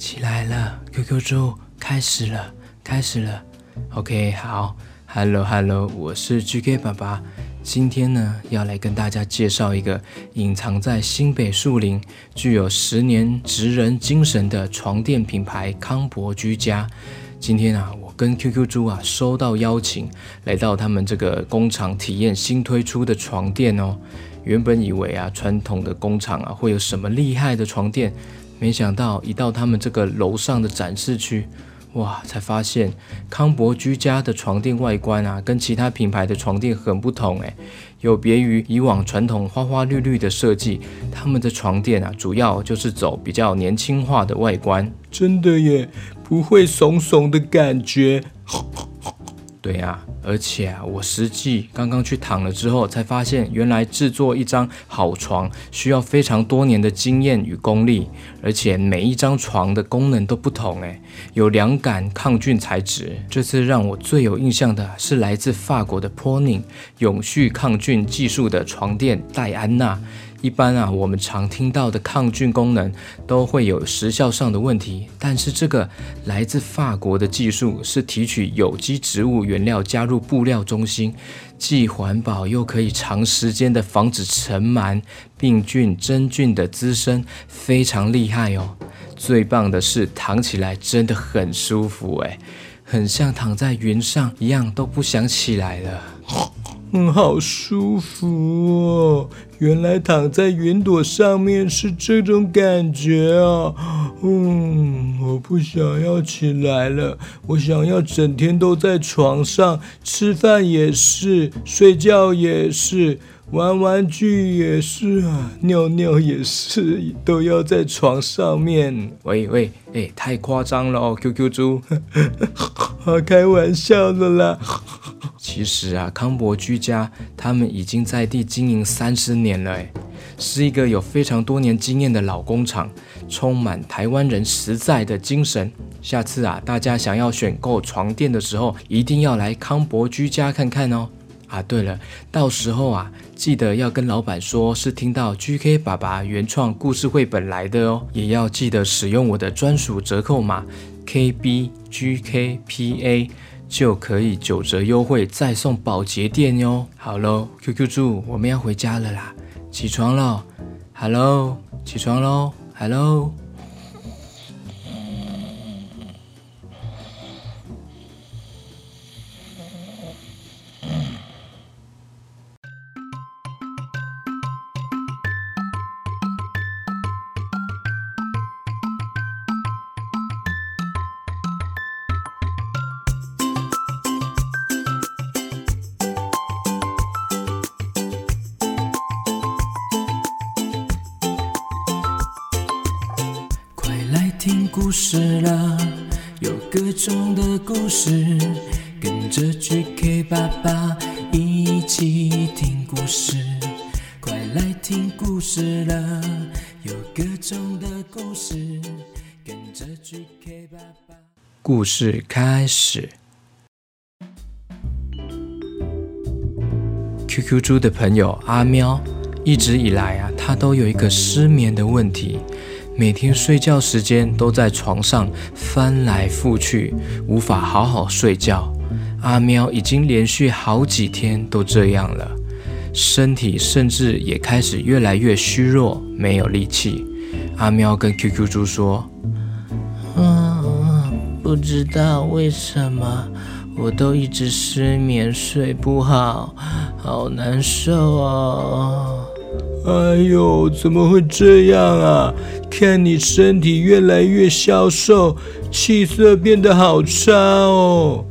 起来了，QQ 猪，开始了，开始了。OK，好，Hello Hello，我是 GK 爸爸。今天呢，要来跟大家介绍一个隐藏在新北树林、具有十年职人精神的床垫品牌康博居家。今天啊，我跟 QQ 猪啊收到邀请，来到他们这个工厂体验新推出的床垫哦。原本以为啊，传统的工厂啊会有什么厉害的床垫。没想到一到他们这个楼上的展示区，哇，才发现康博居家的床垫外观啊，跟其他品牌的床垫很不同诶，有别于以往传统花花绿绿的设计，他们的床垫啊，主要就是走比较年轻化的外观。真的耶，不会怂怂的感觉。对呀。而且啊，我实际刚刚去躺了之后，才发现原来制作一张好床需要非常多年的经验与功力，而且每一张床的功能都不同，诶，有凉感抗菌材质。这次让我最有印象的是来自法国的 p o n i n g 永续抗菌技术的床垫戴安娜。一般啊，我们常听到的抗菌功能都会有时效上的问题，但是这个来自法国的技术是提取有机植物原料加入布料中心，既环保又可以长时间的防止尘螨、病菌、真菌的滋生，非常厉害哦。最棒的是躺起来真的很舒服诶，很像躺在云上一样，都不想起来了。嗯，好舒服哦！原来躺在云朵上面是这种感觉啊！嗯，不想要起来了，我想要整天都在床上，吃饭也是，睡觉也是，玩玩具也是啊，尿尿也是，都要在床上面。喂喂，哎，太夸张了哦，QQ 猪，开玩笑的啦。其实啊，康博居家他们已经在地经营三十年了，诶，是一个有非常多年经验的老工厂，充满台湾人实在的精神。下次啊，大家想要选购床垫的时候，一定要来康博居家看看哦。啊，对了，到时候啊，记得要跟老板说是听到 GK 爸爸原创故事绘本来的哦，也要记得使用我的专属折扣码 KBGKPA。就可以九折优惠，再送保洁垫哟。好喽，QQ 猪，我们要回家了啦，起床喽，Hello，起床喽，Hello。故事了，有各种的故事，跟着 GK 爸爸一起听故事。快来听故事了，有各种的故事，跟着 GK 爸爸。故事开始。QQ 猪的朋友阿喵，一直以来啊，他都有一个失眠的问题。每天睡觉时间都在床上翻来覆去，无法好好睡觉。阿喵已经连续好几天都这样了，身体甚至也开始越来越虚弱，没有力气。阿喵跟 QQ 猪说：“嗯，不知道为什么，我都一直失眠，睡不好，好难受哦。”哎呦，怎么会这样啊？看你身体越来越消瘦，气色变得好差哦。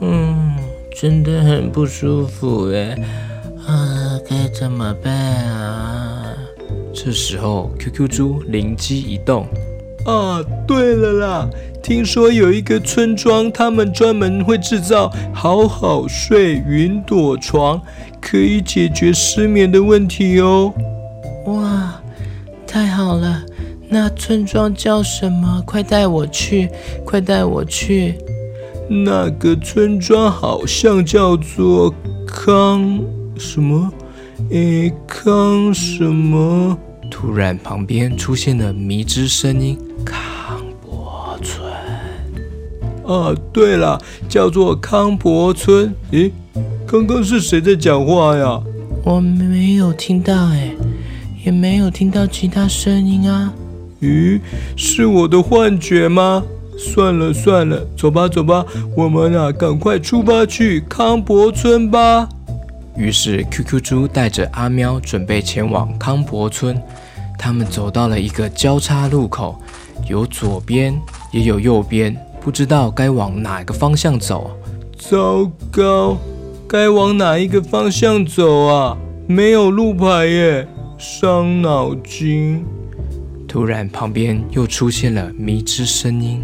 嗯，真的很不舒服哎。啊，该怎么办啊？这时候，QQ 猪灵机一动。啊，对了啦，听说有一个村庄，他们专门会制造好好睡云朵床，可以解决失眠的问题哦。哇，太好了！那村庄叫什么？快带我去！快带我去！那个村庄好像叫做康什么？诶，康什么？突然，旁边出现了迷之声音：“康博啊，对了，叫做康博村。咦，刚刚是谁在讲话呀？我没有听到哎，也没有听到其他声音啊。咦，是我的幻觉吗？算了算了，走吧走吧，我们啊赶快出发去康博村吧。于是 QQ 猪带着阿喵准备前往康博村。他们走到了一个交叉路口，有左边也有右边，不知道该往哪个方向走。糟糕，该往哪一个方向走啊？没有路牌耶，伤脑筋。突然，旁边又出现了迷之声音：“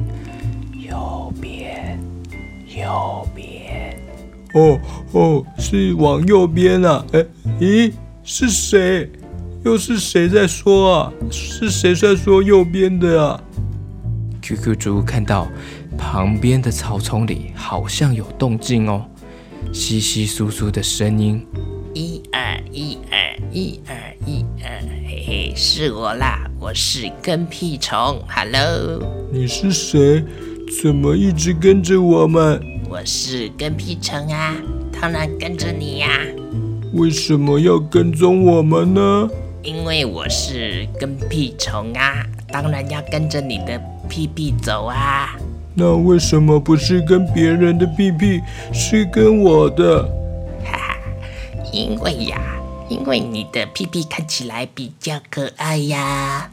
右边，右边。”哦哦，是往右边啊！哎，咦，是谁？又是谁在说啊？是谁在说右边的啊？QQ 猪看到旁边的草丛里好像有动静哦，稀稀疏疏的声音，一二一二一二一二，嘿嘿，是我啦，我是跟屁虫，Hello，你是谁？怎么一直跟着我们？我是跟屁虫啊，当然跟着你呀。为什么要跟踪我们呢？因为我是跟屁虫啊，当然要跟着你的屁屁走啊。那为什么不是跟别人的屁屁，是跟我的？哈哈，因为呀，因为你的屁屁看起来比较可爱呀。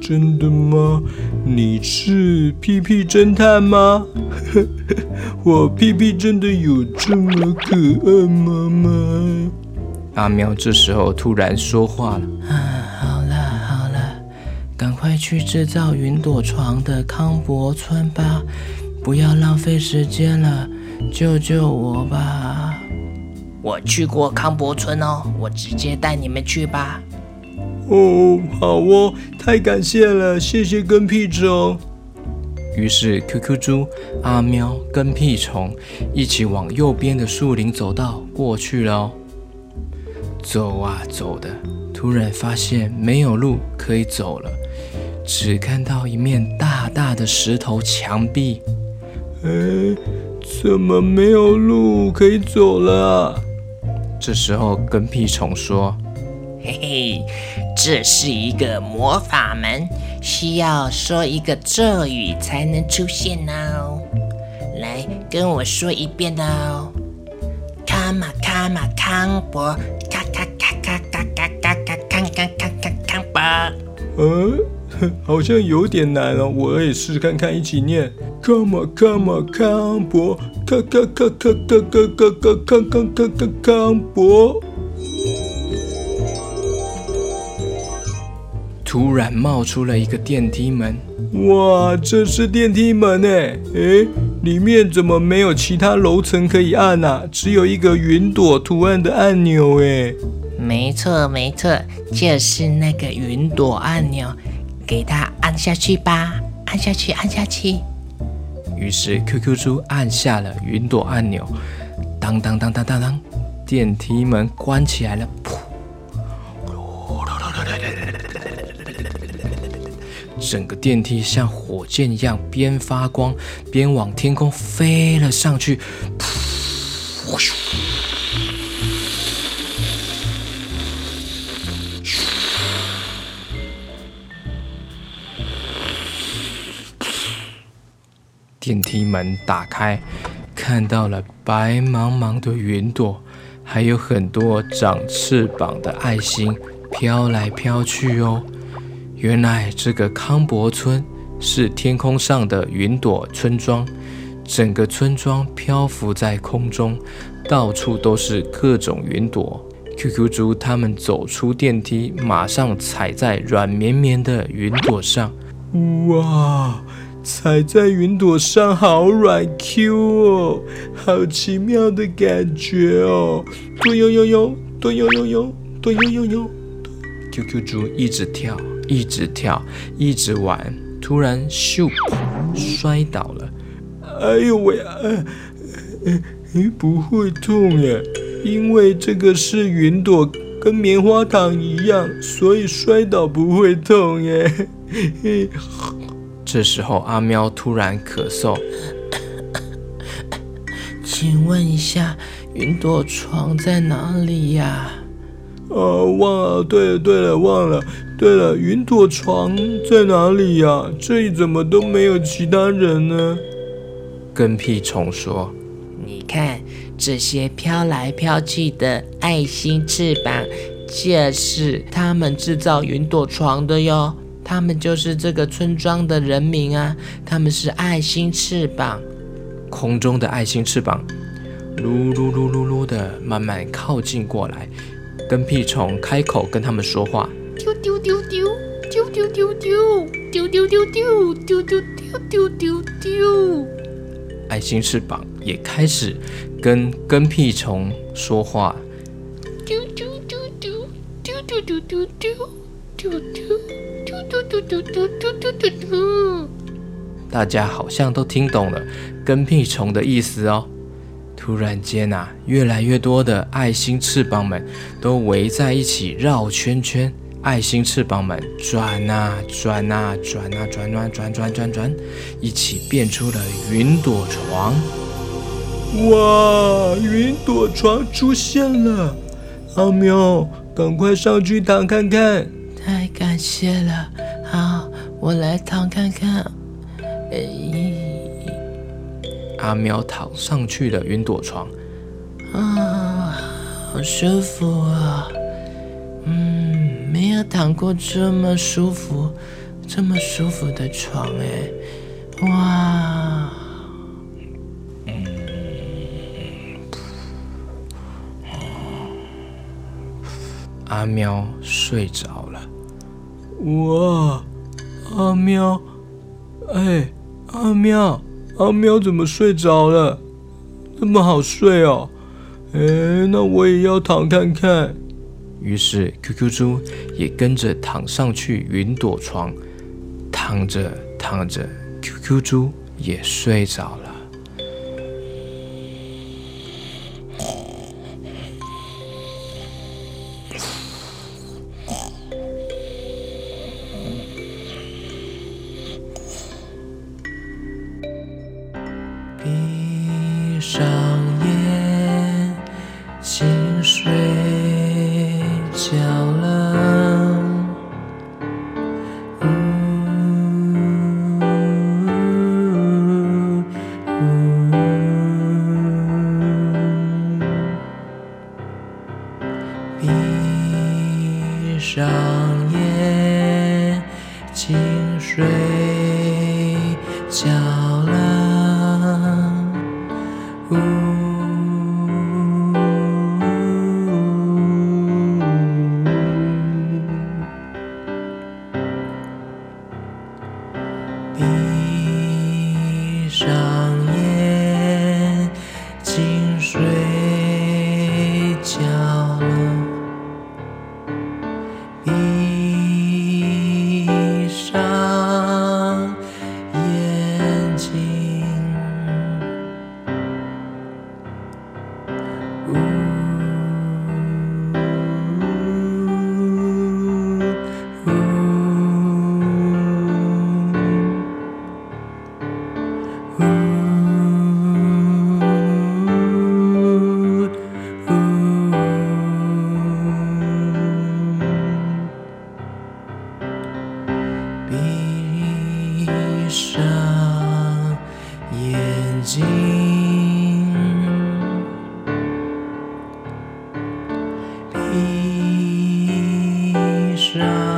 真的吗？你是屁屁侦探吗？我屁屁真的有这么可爱吗？阿喵这时候突然说话了：“啊，好了好了，赶快去制造云朵床的康伯村吧，不要浪费时间了，救救我吧！我去过康伯村哦，我直接带你们去吧。”哦，好哦，太感谢了，谢谢跟屁虫。于是 QQ 猪、阿喵跟屁虫一起往右边的树林走道过去了。走啊走的，突然发现没有路可以走了，只看到一面大大的石头墙壁。哎，怎么没有路可以走了？这时候跟屁虫说：“嘿嘿，这是一个魔法门，需要说一个咒语才能出现哦。来，跟我说一遍哦。卡玛卡玛康博。”嗯，好像有点难哦，我也试看看，一起念：Come come come 博，康康康康康康康康康康康康康博。突然冒出了一个电梯门，哇，这是电梯门诶，诶，里面怎么没有其他楼层可以按啊？只有一个云朵图案的按钮诶。没错，没错，就是那个云朵按钮，给它按下去吧，按下去，按下去。于是 QQ 猪按下了云朵按钮，当当当当当当，电梯门关起来了。噗！整个电梯像火箭一样，边发光边往天空飞了上去。噗！电梯门打开，看到了白茫茫的云朵，还有很多长翅膀的爱心飘来飘去哦。原来这个康博村是天空上的云朵村庄，整个村庄漂浮在空中，到处都是各种云朵。QQ 猪他们走出电梯，马上踩在软绵绵的云朵上，哇！踩在云朵上，好软 Q 哦，好奇妙的感觉哦！咚呦呦呦，咚呦呦呦，咚呦呦呦，QQ 猪一直跳，一直跳，一直玩，突然咻，摔倒了。哎呦喂哎！哎，不会痛耶，因为这个是云朵，跟棉花糖一样，所以摔倒不会痛耶。这时候，阿喵突然咳嗽，请问一下，云朵床在哪里呀？啊，忘了。对了对了，忘了。对了，云朵床在哪里呀？这里怎么都没有其他人呢？跟屁虫说：“你看这些飘来飘去的爱心翅膀，就是他们制造云朵床的哟。他们就是这个村庄的人民啊，他们是爱心翅膀。空中的爱心翅膀，噜噜噜噜噜的慢慢靠近过来。跟屁虫开口跟他们说话：丢丢丢丢丢丢丢丢丢丢丢丢丢丢丢丢丢丢。爱心翅膀也开始跟跟屁虫说话。丢丢丢丢丢丢丢丢丢丢丢丢丢丢丢丢丢丢。大家好像都听懂了跟屁虫的意思哦。突然间啊，越来越多的爱心翅膀们都围在一起绕圈圈。爱心翅膀们转啊转啊转啊转啊转转转转，一起变出了云朵床。哇，云朵床出现了！阿喵，赶快上去躺看看。太感谢了，好，我来躺看看。哎，阿喵躺上去了云朵床，啊，好舒服啊！嗯。没有躺过这么舒服、这么舒服的床哎，哇！嗯阿喵睡着了。哇！阿喵，哎，阿喵，阿喵怎么睡着了？这么好睡哦？哎，那我也要躺看看。于是，QQ 猪也跟着躺上去云朵床，躺着躺着，QQ 猪也睡着了。长夜静，睡觉了。Krishna.